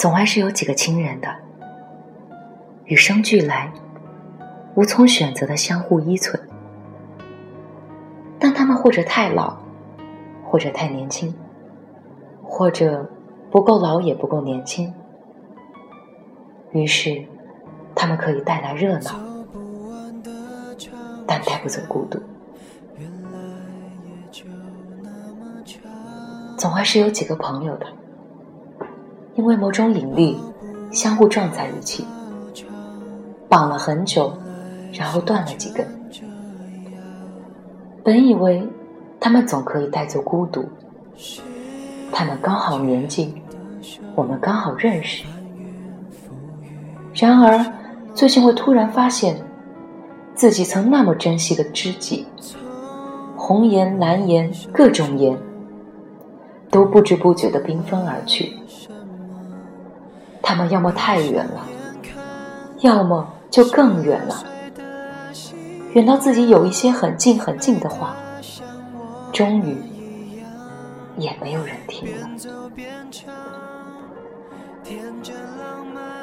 总还是有几个亲人的，与生俱来、无从选择的相互依存，但他们或者太老，或者太年轻，或者不够老也不够年轻，于是他们可以带来热闹，但带不走孤独。总还是有几个朋友的。因为某种引力，相互撞在一起，绑了很久，然后断了几根。本以为他们总可以带走孤独，他们刚好年纪，我们刚好认识。然而最近会突然发现，自己曾那么珍惜的知己，红颜蓝颜各种颜，都不知不觉的缤纷而去。他们要么太远了，要么就更远了，远到自己有一些很近很近的话，终于也没有人听了。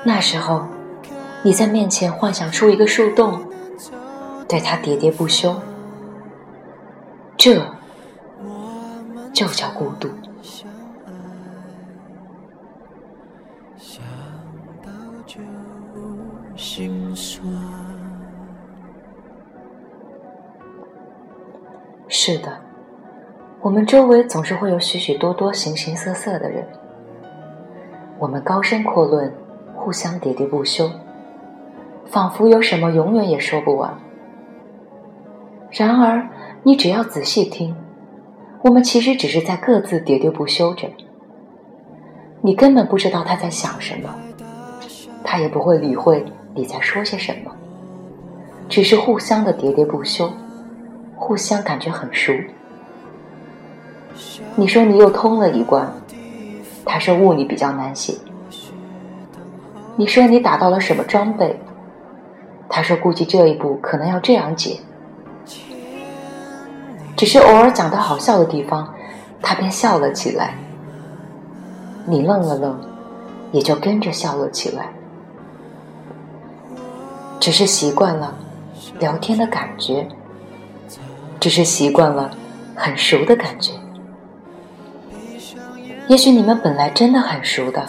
那时候，你在面前幻想出一个树洞，对他喋喋不休，这就叫孤独。心酸。是的，我们周围总是会有许许多多形形色色的人，我们高声阔论，互相喋喋不休，仿佛有什么永远也说不完。然而，你只要仔细听，我们其实只是在各自喋喋不休着，你根本不知道他在想什么，他也不会理会。你在说些什么？只是互相的喋喋不休，互相感觉很熟。你说你又通了一关，他说物理比较难写。你说你打到了什么装备，他说估计这一步可能要这样解。只是偶尔讲到好笑的地方，他便笑了起来。你愣了愣，也就跟着笑了起来。只是习惯了聊天的感觉，只是习惯了很熟的感觉。也许你们本来真的很熟的，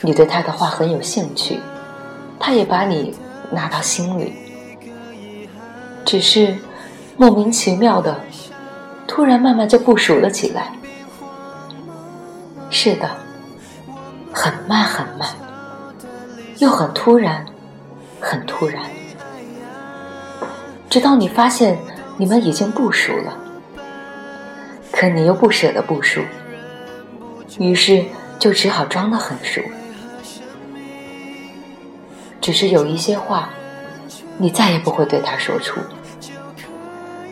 你对他的话很有兴趣，他也把你拿到心里。只是莫名其妙的，突然慢慢就不熟了起来。是的，很慢很慢，又很突然。很突然，直到你发现你们已经不熟了，可你又不舍得不熟，于是就只好装得很熟。只是有一些话，你再也不会对他说出，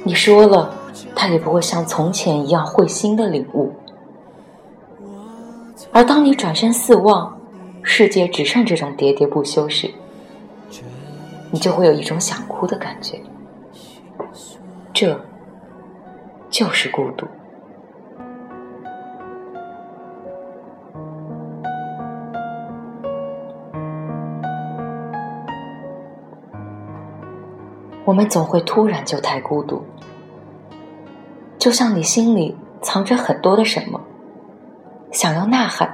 你说了，他也不会像从前一样会心的领悟。而当你转身四望，世界只剩这种喋喋不休时，你就会有一种想哭的感觉，这就是孤独。我们总会突然就太孤独，就像你心里藏着很多的什么，想要呐喊，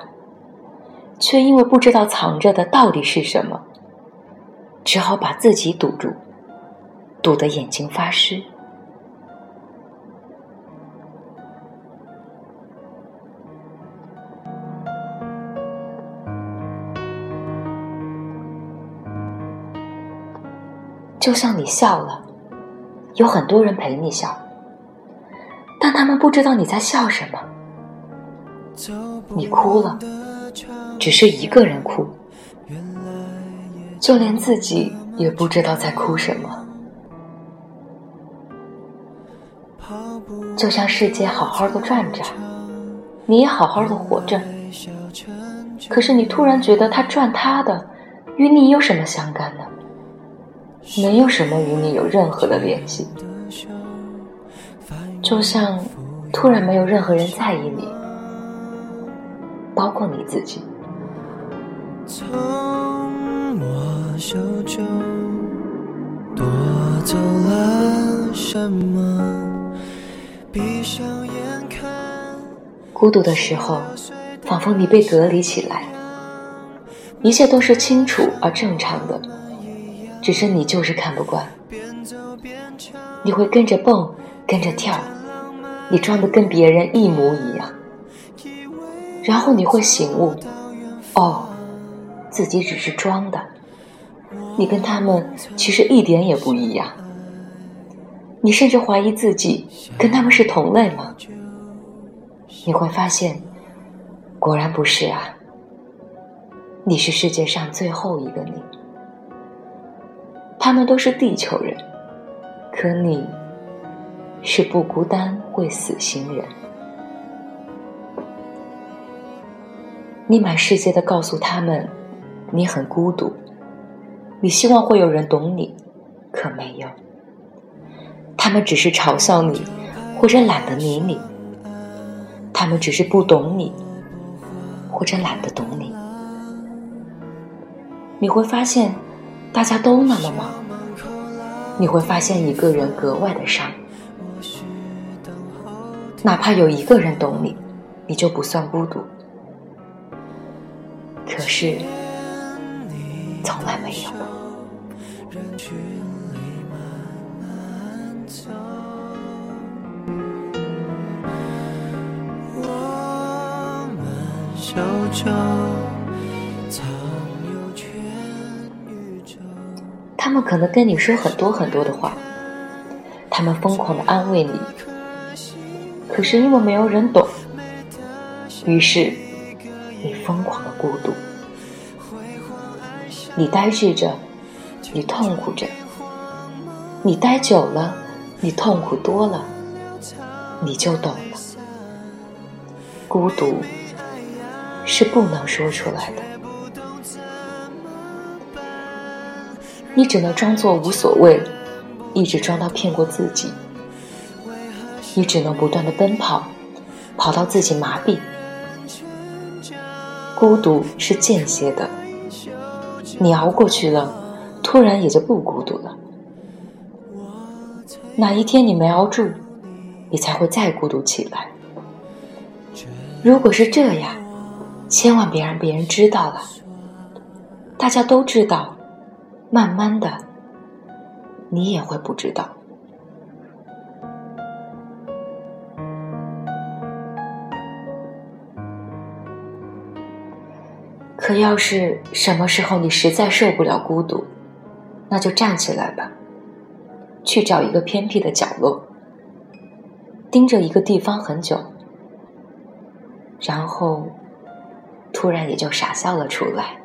却因为不知道藏着的到底是什么。只好把自己堵住，堵得眼睛发湿。就像你笑了，有很多人陪你笑，但他们不知道你在笑什么。你哭了，只是一个人哭。就连自己也不知道在哭什么，就像世界好好的转着，你也好好的活着，可是你突然觉得它转它的，与你有什么相干呢？没有什么与你有任何的联系，就像突然没有任何人在意你，包括你自己。从我手中夺走了什么？闭上眼看。孤独的时候，仿佛你被隔离起来，一切都是清楚而正常的，只是你就是看不惯。你会跟着蹦，跟着跳，你装的跟别人一模一样，然后你会醒悟，哦，自己只是装的，你跟他们其实一点也不一样，你甚至怀疑自己跟他们是同类吗？你会发现，果然不是啊，你是世界上最后一个你，他们都是地球人。可你是不孤单会死心人，你满世界的告诉他们你很孤独，你希望会有人懂你，可没有，他们只是嘲笑你，或者懒得理你，他们只是不懂你，或者懒得懂你，你会发现大家都那么忙。你会发现一个人格外的伤，哪怕有一个人懂你，你就不算孤独。可是，他们可能跟你说很多很多的话，他们疯狂的安慰你，可是因为没有人懂，于是你疯狂的孤独，你呆滞着，你痛苦着，你待久了，你痛苦多了，你就懂了，孤独是不能说出来的。你只能装作无所谓，一直装到骗过自己。你只能不断的奔跑，跑到自己麻痹。孤独是间歇的，你熬过去了，突然也就不孤独了。哪一天你没熬住，你才会再孤独起来。如果是这样，千万别让别人知道了。大家都知道。慢慢的，你也会不知道。可要是什么时候你实在受不了孤独，那就站起来吧，去找一个偏僻的角落，盯着一个地方很久，然后突然也就傻笑了出来。